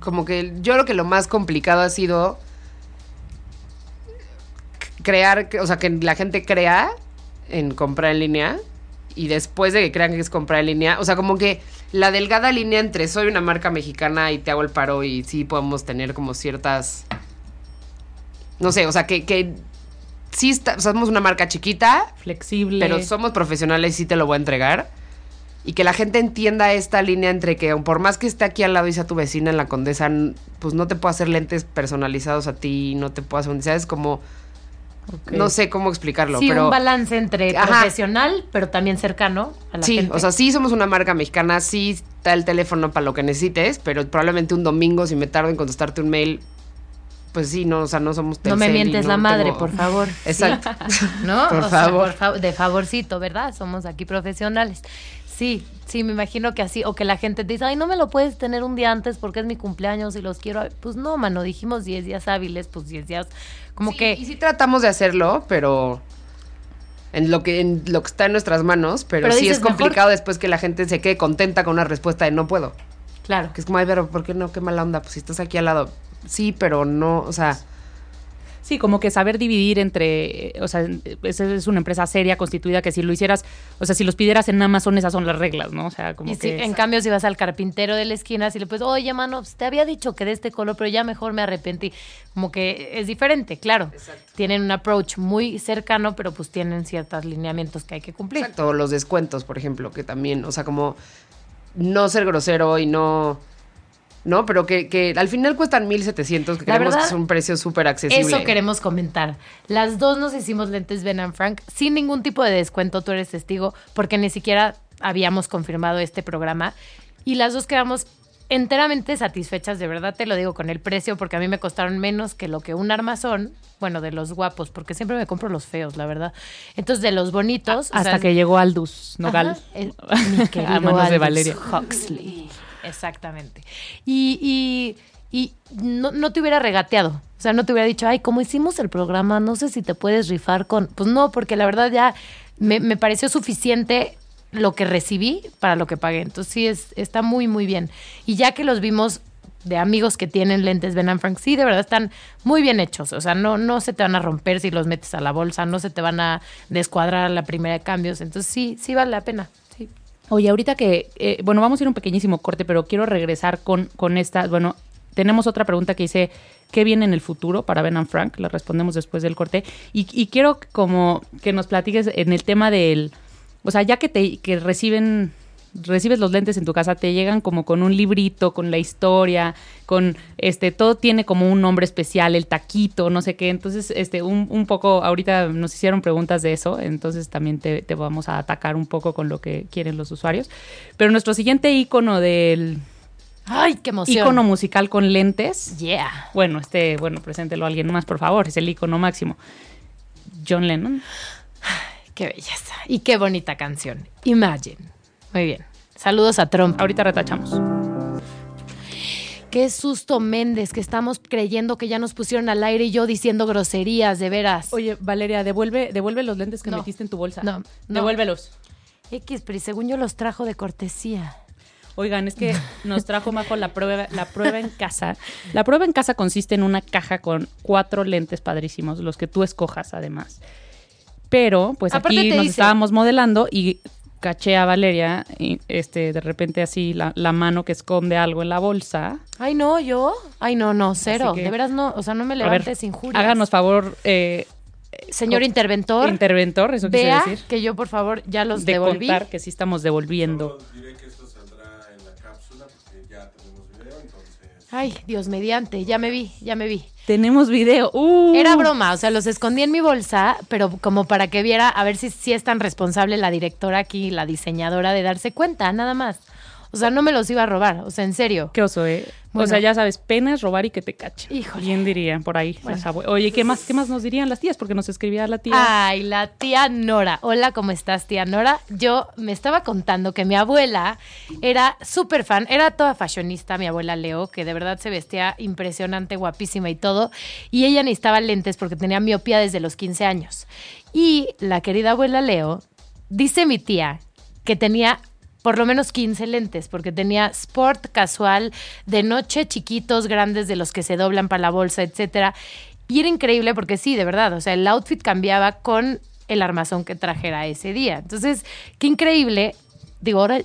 Como que yo creo que lo más complicado ha sido crear, o sea, que la gente crea en comprar en línea y después de que crean que es comprar en línea, o sea, como que la delgada línea entre soy una marca mexicana y te hago el paro y sí podemos tener como ciertas, no sé, o sea, que, que sí está- somos una marca chiquita, Flexible. pero somos profesionales y sí te lo voy a entregar. Y que la gente entienda esta línea entre que por más que esté aquí al lado y sea tu vecina en la Condesa, pues no te puedo hacer lentes personalizados a ti, no te puedo hacer, ¿sabes? Como, No sé cómo explicarlo, sí, pero... un balance entre Ajá. profesional, pero también cercano a la Sí, gente. o sea, sí somos una marca mexicana, sí está el teléfono para lo que necesites, pero probablemente un domingo si me tardo en contestarte un mail, pues sí, no, o sea, no somos no me mientes no la madre, tengo- por favor. Exacto. ¿No? Por O sea, favor. por fa- de favorcito, ¿verdad? Somos aquí profesionales. Sí, sí, me imagino que así, o que la gente te dice, ay, no me lo puedes tener un día antes porque es mi cumpleaños y los quiero. a-". Pues no, mano, dijimos 10 días hábiles, pues 10 días, como Sí, que... Y sí tratamos de hacerlo, pero en lo que, en lo que está en nuestras manos, pero, Pero sí dices, es complicado mejor- después que la gente se quede contenta con una respuesta de no puedo. Claro. Que es como, ay, pero ¿por qué no? Qué mala onda, pues si estás aquí al lado. Sí, pero no, o sea, Sí, como que saber dividir entre, o sea, es, es una empresa seria, constituida, que si lo hicieras, o sea, si los pidieras en Amazon, esas son las reglas, ¿no? O sea, como Y si, que... en cambio, si vas al carpintero de la esquina, si le puedes, oye, mano, pues, te había dicho que de este color, pero ya mejor me arrepentí. Como que es diferente, claro. Tienen un approach muy cercano, pero pues tienen ciertos lineamientos que hay que cumplir. exacto, los descuentos, por ejemplo, que también, o sea, como no ser grosero y no... No, pero que, que al final cuestan 1700, que La creemos que es un precio súper accesible. Eso queremos comentar. Las dos nos hicimos lentes Ben and Frank sin ningún tipo de descuento, tú eres testigo, porque ni siquiera habíamos confirmado este programa. Y las dos quedamos enteramente satisfechas, de verdad te lo digo, con el precio, porque a mí me costaron menos que lo que un armazón, bueno, de los guapos, porque siempre me compro los feos, la verdad. Entonces, de los bonitos. Hasta sea, que llegó Aldus Nogal. Ajá, el- mi querido a manos de Valeria. Huxley. Exactamente. Y, y, y no, no te hubiera regateado. O sea, no te hubiera dicho, ay, como hicimos el programa, no sé si te puedes rifar con. Pues no, porque la verdad ya me, me pareció suficiente lo que recibí para lo que pagué. Entonces sí, es, está muy, muy bien. Y ya que los vimos de amigos que tienen lentes Ben Frank, sí, de verdad están muy bien hechos. O sea, no, no se te van a romper si los metes a la bolsa, no se te van a descuadrar a la primera de cambios. Entonces sí, sí vale la pena. Oye, ahorita que, eh, bueno, vamos a ir un pequeñísimo corte, pero quiero regresar con, con esta, bueno, tenemos otra pregunta que dice, ¿qué viene en el futuro para Ben and Frank? La respondemos después del corte. Y, y quiero como que nos platiques en el tema del, o sea, ya que te que reciben recibes los lentes en tu casa, te llegan como con un librito, con la historia, con este, todo tiene como un nombre especial, el taquito, no sé qué. Entonces, este, un, un poco, ahorita nos hicieron preguntas de eso, entonces también te, te, vamos a atacar un poco con lo que quieren los usuarios. Pero nuestro siguiente icono del ¡Ay, qué emoción! Icono musical con lentes. Yeah. Bueno, este, bueno, preséntelo a alguien más, por favor. Es el icono máximo. John Lennon. Qué belleza. Y qué bonita canción. Imagine. Muy bien. Saludos a Trump. Ahorita retachamos. Qué susto, Méndez, que estamos creyendo que ya nos pusieron al aire y yo diciendo groserías, de veras. Oye, Valeria, devuelve, devuelve los lentes que No. metiste en tu bolsa. No, no. Devuélvelos. X, pero según yo los trajo de cortesía. Oigan, es que nos trajo Majo la prueba, la prueba en casa. La prueba en casa consiste en una caja con cuatro lentes padrísimos, los que tú escojas además. Pero, pues Aparte aquí nos dice- estábamos modelando y caché a Valeria y este de repente así la, la mano que esconde algo en la bolsa. Ay, no, yo. Ay, no, no, cero. Que- de veras no. O sea, no me levantes injurias. háganos favor, eh, Señor interventor, interventor, eso quise vea decir. que yo, por favor, ya los de devolví. contar que sí estamos devolviendo. diré que Ay, Dios mediante. Ya me vi, ya me vi. Tenemos video. ¡Uh! Era broma, o sea, los escondí en mi bolsa, pero como para que viera, a ver si, si es tan responsable la directora aquí, la diseñadora, de darse cuenta, nada más. O sea, no me los iba a robar, o sea, en serio. Qué oso, ¿eh? Bueno. O sea, ya sabes, pena es robar y que te cache. Híjole. Bien dirían por ahí. abue- Oye, ¿qué más, ¿qué más nos dirían las tías? Porque nos escribía la tía. Ay, la tía Nora. Hola, ¿cómo estás, tía Nora? Yo me estaba contando que mi abuela era súper fan, era toda fashionista, mi abuela Leo, que de verdad se vestía impresionante, guapísima y todo. Y ella necesitaba lentes porque tenía miopía desde los 15 años. Y la querida abuela Leo, dice mi tía, que tenía por lo menos 15 lentes, porque tenía sport, casual, de noche, chiquitos, grandes, de los que se doblan para la bolsa, etcétera. Y era increíble porque sí, de verdad, o sea, el outfit cambiaba con el armazón que trajera ese día. Entonces, qué increíble. Digo, ahora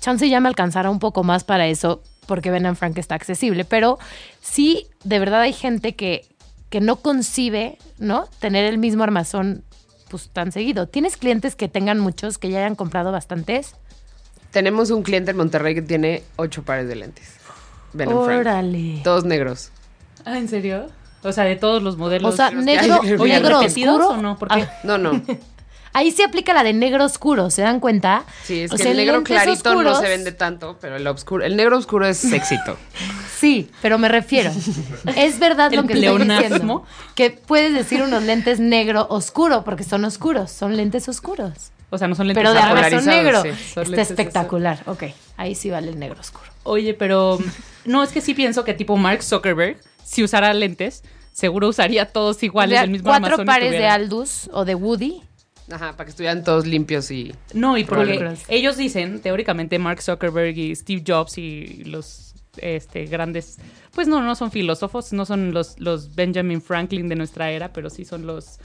chance ya me alcanzará un poco más para eso, porque Ben Frank está accesible, pero sí, de verdad hay gente que, que no concibe, ¿no? Tener el mismo armazón pues tan seguido. ¿Tienes clientes que tengan muchos, que ya hayan comprado bastantes? Tenemos un cliente en Monterrey que tiene ocho pares de lentes. Ben. Órale. Todos negros. Ah, ¿en serio? O sea, de todos los modelos. O sea, negro, hay. Oye, negro ¿repetidos oscuro. o no? Porque Ah, No, no. ahí se aplica la de negro oscuro, ¿se dan cuenta? Sí, es O que sea, el negro clarito no se vende tanto, pero el oscuro, el negro oscuro es éxito. Sí, pero me refiero. Es verdad lo que estoy pleonasmo. diciendo. Que puedes decir unos lentes negro oscuro, porque son oscuros, son lentes oscuros. O sea, no son lentes Pero de polarizados, negro. sí. Está espectacular. Ok, ahí sí vale el negro oscuro. Oye, pero no, es que sí pienso que tipo Mark Zuckerberg, si usara lentes, seguro usaría todos iguales, O sea, el mismo cuatro armazón pares de Aldus o de Woody. Ajá, para que estuvieran todos limpios y... No, y porque ellos dicen, teóricamente, Mark Zuckerberg y Steve Jobs y los este, grandes, pues no, no son filósofos, no son los, los Benjamin Franklin de nuestra era, pero sí son los,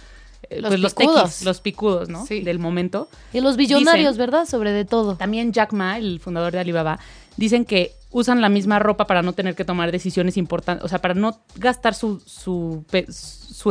Los pues, los picudos. tequis, los picudos, ¿no? Sí. Del momento. Y los billonarios, Dicen- ¿verdad? Sobre de todo. También Jack Ma, el fundador de Alibaba, dicen que usan la misma ropa para no tener que tomar decisiones importantes, o sea, para no gastar su, su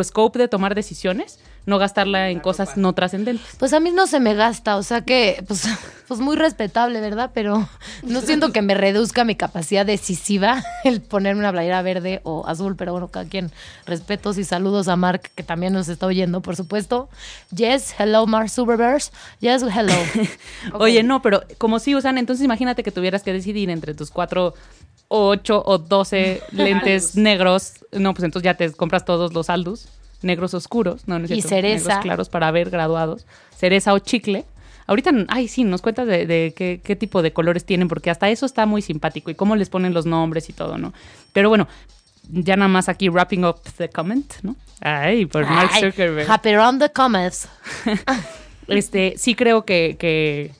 scope de tomar decisiones, no gastarla en cosas no trascendentes. Pues a mí no se me gasta, o sea que, pues, pues muy respetable, ¿verdad? Pero no siento que me reduzca mi capacidad decisiva el ponerme una playera verde o azul, pero bueno, cada quien. Respetos y saludos a Mark, que también nos está oyendo, por supuesto. Yes, hello, Mark Zuckerberg. Yes, hello. Oye, no, pero como si usan, entonces imagínate que tuvieras que decidir entre tus cuatro, ocho o doce lentes negros. No, pues entonces ya te compras todos los Aldus, negros oscuros, no, no es Y cereza. negros claros para ver graduados, cereza o chicle. Ahorita, ay, sí, nos cuentas de, de qué, qué tipo de colores tienen, porque hasta eso está muy simpático y cómo les ponen los nombres y todo, ¿no? Pero bueno, ya nada más aquí wrapping up the comment, ¿no? Ay, por Mark Ay, Zuckerberg. Happy around the comments. este, sí creo que, que,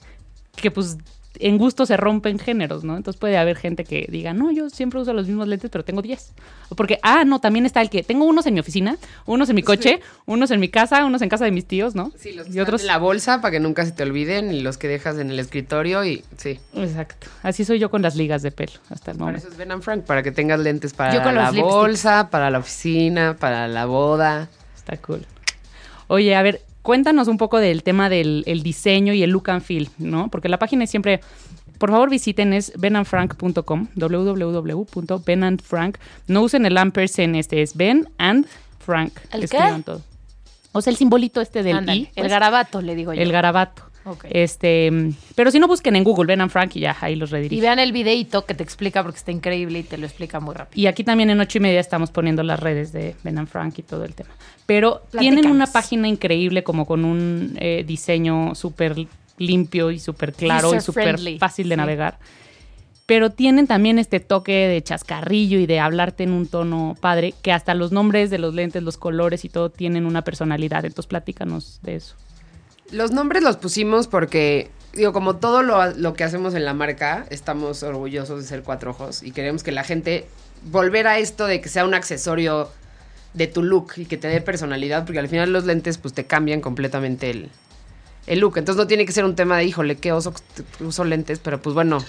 que pues en gusto se rompen géneros, ¿no? Entonces puede haber gente que diga, no, yo siempre uso los mismos lentes, pero tengo 10. O porque, ah, no, también está el que tengo unos en mi oficina, unos en mi coche, unos en mi casa, unos en casa de mis tíos, ¿no? Sí, los que y otros. en la bolsa para que nunca se te olviden y los que dejas en el escritorio y sí. Exacto. Así soy yo con las ligas de pelo hasta el momento. eso es Ben and Frank, para que tengas lentes para Yo con la lipsticks. bolsa, para la oficina, para la boda. Está cool. Oye, a ver, cuéntanos un poco del tema del el diseño y el look and feel, ¿no? Porque la página es siempre. Por favor, visiten es benandfrank.com, www.benandfrank. No usen el ampersand, este es Ben and Frank. ¿El qué? Todo. O sea, el simbolito este del Ándale, I. el pues, garabato, le digo yo. el garabato. Este, pero si no busquen en Google Ben and Frank y ya ahí los Y redirigen. vean el videito que te explica porque está increíble y te lo explica muy rápido. Y aquí también en ocho y media estamos poniendo las redes de Ben and Frank y todo el tema. Pero tienen una página increíble como con un eh, diseño súper limpio y súper claro y súper fácil de sí. navegar. Pero tienen también este toque de chascarrillo y de hablarte en un tono padre, que hasta los nombres de los lentes, los colores y todo tienen una personalidad. Entonces platícanos de eso. Los nombres los pusimos porque, digo, como todo lo, lo que hacemos en la marca, estamos orgullosos de ser cuatro ojos y queremos que la gente volver a esto de que sea un accesorio de tu look y que te dé personalidad, porque al final los lentes pues te cambian completamente el, el look. Entonces no tiene que ser un tema de, híjole, qué oso uso lentes, pero pues bueno,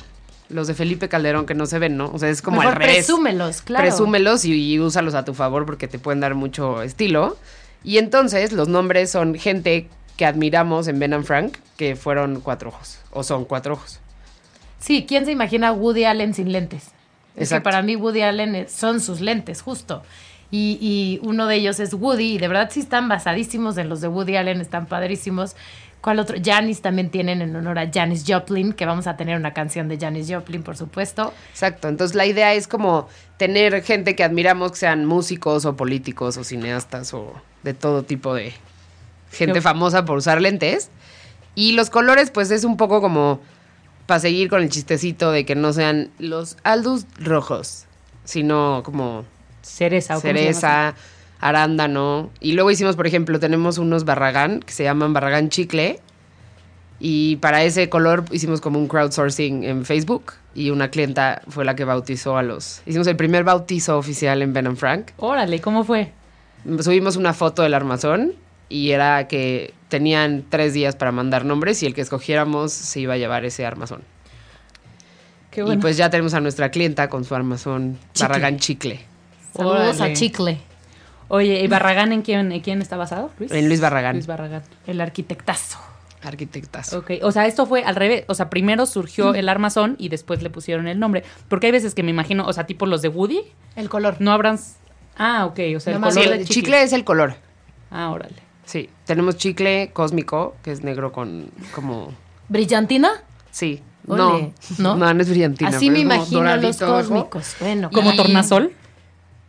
los de Felipe Calderón que no se ven, ¿no? O sea, es como Mejor al revés. presúmelos, claro. Presúmelos y, y úsalos a tu favor porque te pueden dar mucho estilo. Y entonces los nombres son gente que admiramos en Ben and Frank, que fueron cuatro ojos, o son cuatro ojos. Sí, ¿quién se imagina a Woody Allen sin lentes? Es que para mí Woody Allen son sus lentes, justo. Y, y uno de ellos es Woody, y de verdad sí están basadísimos en los de Woody Allen, están padrísimos. ¿Cuál otro? Janis también tienen en honor a Janis Joplin, que vamos a tener una canción de Janis Joplin, por supuesto. Exacto, entonces la idea es como tener gente que admiramos, que sean músicos o políticos o cineastas o de todo tipo de gente famosa por usar lentes. Y los colores, pues es un poco como para seguir con el chistecito de que no sean los aldus rojos, sino como Cereza. cereza, arándano. Y luego hicimos, por ejemplo, tenemos unos barragán que se llaman barragán chicle. Y para ese color hicimos como un crowdsourcing en Facebook. Y una clienta fue la que bautizó a los. Hicimos el primer bautizo oficial en Ben and Frank. Órale, ¿cómo fue? Subimos una foto del armazón. Y era que tenían tres días para mandar nombres. Y el que escogiéramos se iba a llevar ese armazón. Qué Y bueno. pues ya tenemos a nuestra clienta con su armazón Chicle. barragán chicle. Saludos Órale. a Chicle, Oye, ¿y Barragán en quién, en quién está basado? Luis. En Luis Barragán. Luis Barragán. el arquitectazo. Arquitectazo. Ok, o sea, esto fue al revés. O sea, primero surgió el armazón y después le pusieron el nombre. Porque hay veces que me imagino, o sea, tipo los de Woody, El color. no habrán. Ah, ok, o sea, el Sí, color el de chicle es el color. Ah, órale. Sí, tenemos chicle cósmico, que es negro con como... ¿Brillantina? Sí. Ole, no, ¿no? no, es brillantina. Así me imagino los doradito abajo. cósmicos. Bueno, ¿Como y- tornasol?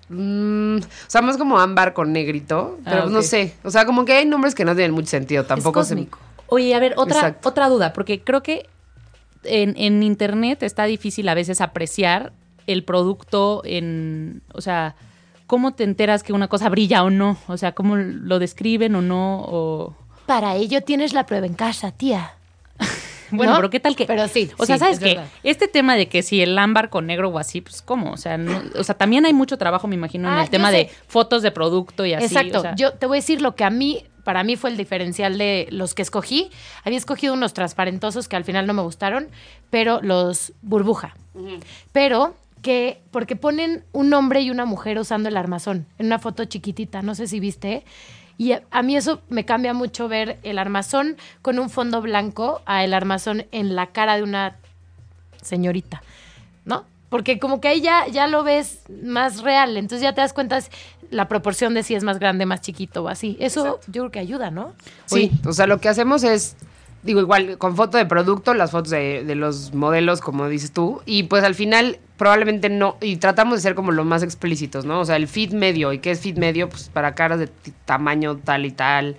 Mm, o sea, más como ámbar con negrito, pero Ah, no sé. O sea, como que hay nombres que no tienen mucho sentido. Tampoco es se... cósmico. Oye, a ver, otra, Exacto. otra duda, porque creo que en, en internet está difícil a veces apreciar el producto en. O sea, ¿cómo te enteras que una cosa brilla o no? O sea, ¿cómo lo describen o no? O... Para ello tienes la prueba en casa, tía. Bueno, ¿No? pero ¿qué tal que...? Pero sí, O sea, sí, ¿sabes es qué? verdad. Este tema de que si el ámbar con negro o así, pues ¿cómo? O sea, no- o sea también hay mucho trabajo, me imagino, en Ah, el tema yo sé. de fotos de producto y así. Exacto. o sea. Yo te voy a decir lo que a mí, para mí fue el diferencial de los que escogí. Había escogido unos transparentosos que al final no me gustaron, pero los burbuja. Pero que, porque ponen un hombre y una mujer usando el armazón en una foto chiquitita, no sé si viste. Y a, a mí eso me cambia mucho ver el armazón con un fondo blanco a el armazón en la cara de una señorita, ¿no? Porque como que ahí ya, ya lo ves más real, entonces ya te das cuenta la proporción de si es más grande, más chiquito o así. Eso yo creo que ayuda, ¿no? Sí, o sea, lo que hacemos es, digo, igual con foto de producto, las fotos de, de los modelos, como dices tú, y pues al final probablemente no, y tratamos de ser como lo más explícitos, ¿no? O sea, el fit medio, ¿y qué es fit medio? Pues para caras de tamaño tal y tal.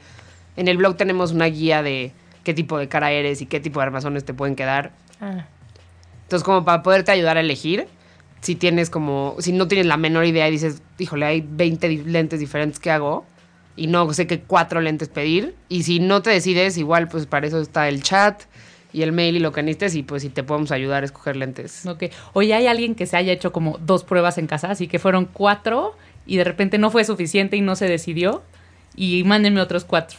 En el blog tenemos una guía de qué tipo de cara eres y qué tipo de armazones te pueden quedar. Ah. Entonces, como para poderte ayudar a elegir, si tienes como, si no tienes la menor idea y dices, híjole, hay 20 di- lentes diferentes que hago, y no sé qué cuatro lentes pedir. Y si no te decides, igual pues para eso está el chat y el mail y lo que necesites y pues si te podemos ayudar a escoger lentes. Ok. Oye, hay alguien que se haya hecho como dos pruebas en casa, así que fueron cuatro y de repente no fue suficiente y no se decidió. Y mándenme otros cuatro.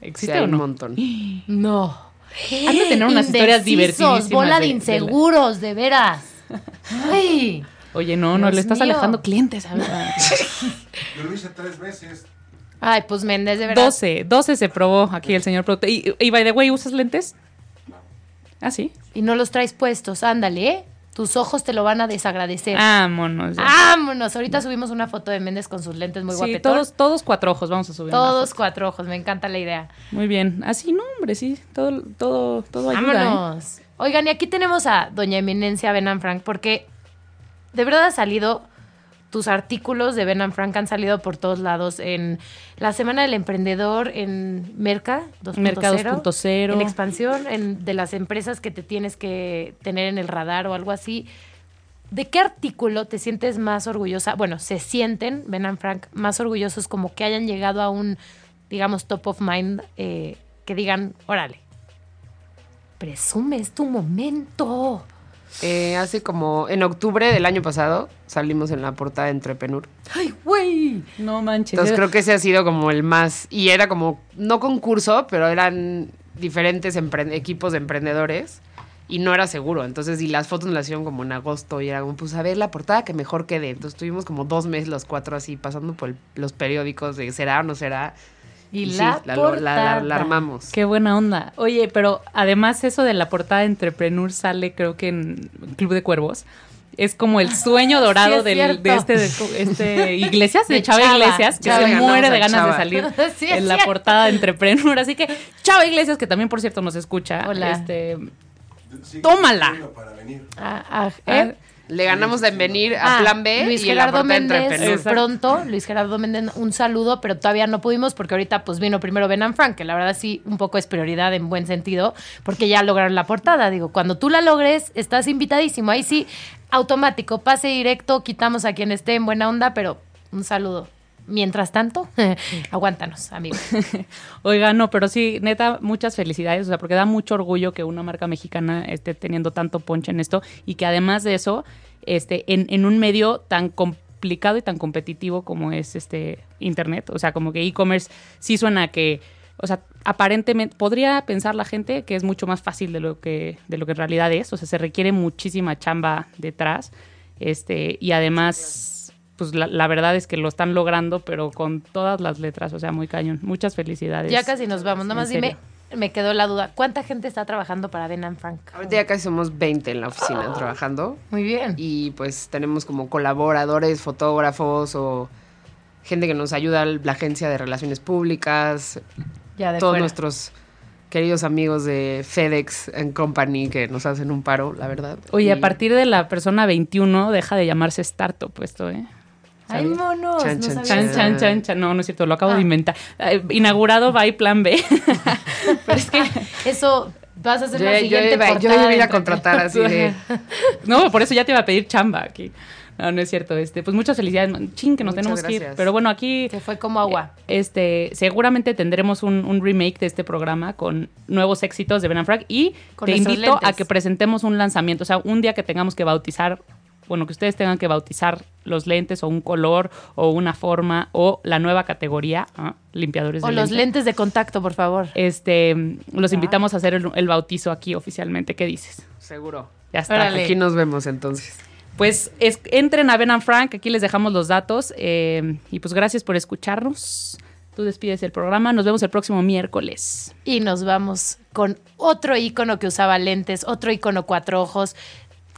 Sí, ¿Existe hay o un no? montón. No. Han de tener unas historias Indecisos, divertidísimas Bola de, de- de la- inseguros, de veras. Ay. Oye, no, no, Dios le estás mío. alejando clientes. a ver. Yo lo hice tres veces. Ay, pues Méndez, de verdad. 12, 12 se probó aquí el señor productor. Y, y by the way, ¿usas lentes? Ah, sí. Y no los traes puestos, ándale, ¿eh? Tus ojos te lo van a desagradecer. Vámonos. ya. Vámonos. Ahorita subimos una foto de Méndez con sus lentes muy sí, guapetón. todos, todos cuatro ojos vamos a subir. Todos cuatro ojos, me encanta la idea. Muy bien. Así, no, hombre, sí. Todo, todo, todo ayuda. ¿eh? Vámonos. Oigan, y aquí tenemos a Doña Eminencia Benan Frank, porque de verdad ha salido, tus artículos de Benan Frank han salido por todos lados, en la Semana del Emprendedor, en Merca 2.0. Merca 2.0. En expansión, en, de las empresas que te tienes que tener en el radar o algo así. ¿De qué artículo te sientes más orgullosa? Bueno, se sienten, Benan Frank, más orgullosos como que hayan llegado a un, digamos, top of mind, eh, que digan, órale, presume, es tu momento. Eh, hace como en octubre del año pasado salimos en la portada de Entrepenur. ¡Ay, güey! No manches. Entonces creo que ese ha sido como el más y era como no concurso, pero eran diferentes equipos de emprendedores y no era seguro. Entonces, y las fotos nos las hicieron como en agosto y era como, pues a ver la portada que mejor quede. Entonces tuvimos como dos meses los cuatro así pasando por el- los periódicos de será o no será. Y, Y sí, la, armamos. Qué buena onda. Oye, pero además eso de la portada de Entrepreneur sale creo que en Club de Cuervos. Es como el sueño dorado Sí, es del- cierto. de este, de este Iglesias, de, De Chava, Chava. Iglesias, que se muere de ganas Chava. de salir Sí, en la cierto. portada de Entrepreneur. Así que Chava Iglesias, que también por cierto nos escucha. Hola. Este, Sí, Tómala. Para venir. Ah, ah, ¿eh? Le ganamos en venir a Ah, Plan B Luis y Gerardo de Méndez, pronto, Luis Gerardo Méndez, un saludo, pero todavía no pudimos porque ahorita pues vino primero Ben Frank, que la verdad sí un poco es prioridad en buen sentido, porque ya lograron la portada. Digo, cuando tú la logres, estás invitadísimo. Ahí sí, automático, pase directo, quitamos a quien esté en buena onda, pero un saludo. Mientras tanto, aguántanos, amigo. Oiga, no, pero sí, neta, muchas felicidades, o sea, porque da mucho orgullo que una marca mexicana esté teniendo tanto ponche en esto y que además de eso, este, en, en un medio tan complicado y tan competitivo como es este internet, o sea, como que e-commerce sí suena a que, o sea, aparentemente podría pensar la gente que es mucho más fácil de lo que de lo que en realidad es, o sea, se requiere muchísima chamba detrás, este, y además pues la, la verdad es que lo están logrando, pero con todas las letras, o sea, muy cañón. Muchas felicidades. Ya casi nos vamos. Nada más dime, me quedó la duda, ¿cuánta gente está trabajando para Ben Frank? Ahorita ya casi somos 20 en la oficina trabajando. Muy bien. y pues tenemos como colaboradores, fotógrafos o gente que nos ayuda, la agencia de relaciones públicas, ya de todos fuera. nuestros queridos amigos de FedEx and Company que nos hacen un paro, la verdad. Oye, Y a partir de la persona 21 deja de llamarse startup esto, ¿eh? Ay, monos, Chan, no chan, Chan, chan, chan, chan. No, no es cierto, lo acabo Ah. de inventar. Eh, inaugurado by Plan B. Pero es que, Eso vas a hacer yo, la yo siguiente iba, yo portada iba a ir a contratar así de... no, por eso ya te iba a pedir chamba aquí. No, no es cierto. Este, pues muchas felicidades. man. Chin, que nos Muchas tenemos que ir. Pero bueno, aquí Se fue como agua. este, seguramente tendremos un, un remake de este programa con nuevos éxitos de Ben Frank y Con te invito a que presentemos un lanzamiento, o sea, un día que tengamos que bautizar, bueno, que ustedes tengan que bautizar los lentes o un color o una forma o la nueva categoría, ¿ah? limpiadores O de los lente. lentes de contacto, por favor. Este, los Ah. invitamos a hacer el, el bautizo aquí oficialmente. ¿Qué dices? Seguro. Ya está. Órale. Aquí nos vemos entonces. Pues es- entren a Ben and Frank, aquí les dejamos los datos. eh, y pues gracias por escucharnos. Tú despides el programa. Nos vemos el próximo miércoles. Y nos vamos con otro ícono que usaba lentes, otro ícono cuatro ojos,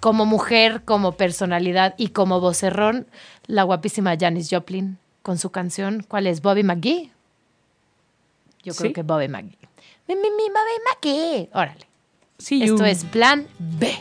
como mujer, como personalidad y como vocerrón, la guapísima Janis Joplin con su canción, ¿cuál es? ¿Bobby McGee? Yo creo Sí. que Bobby McGee. Mi, mi, mi, Bobby McGee. Órale. You. Esto es Plan B.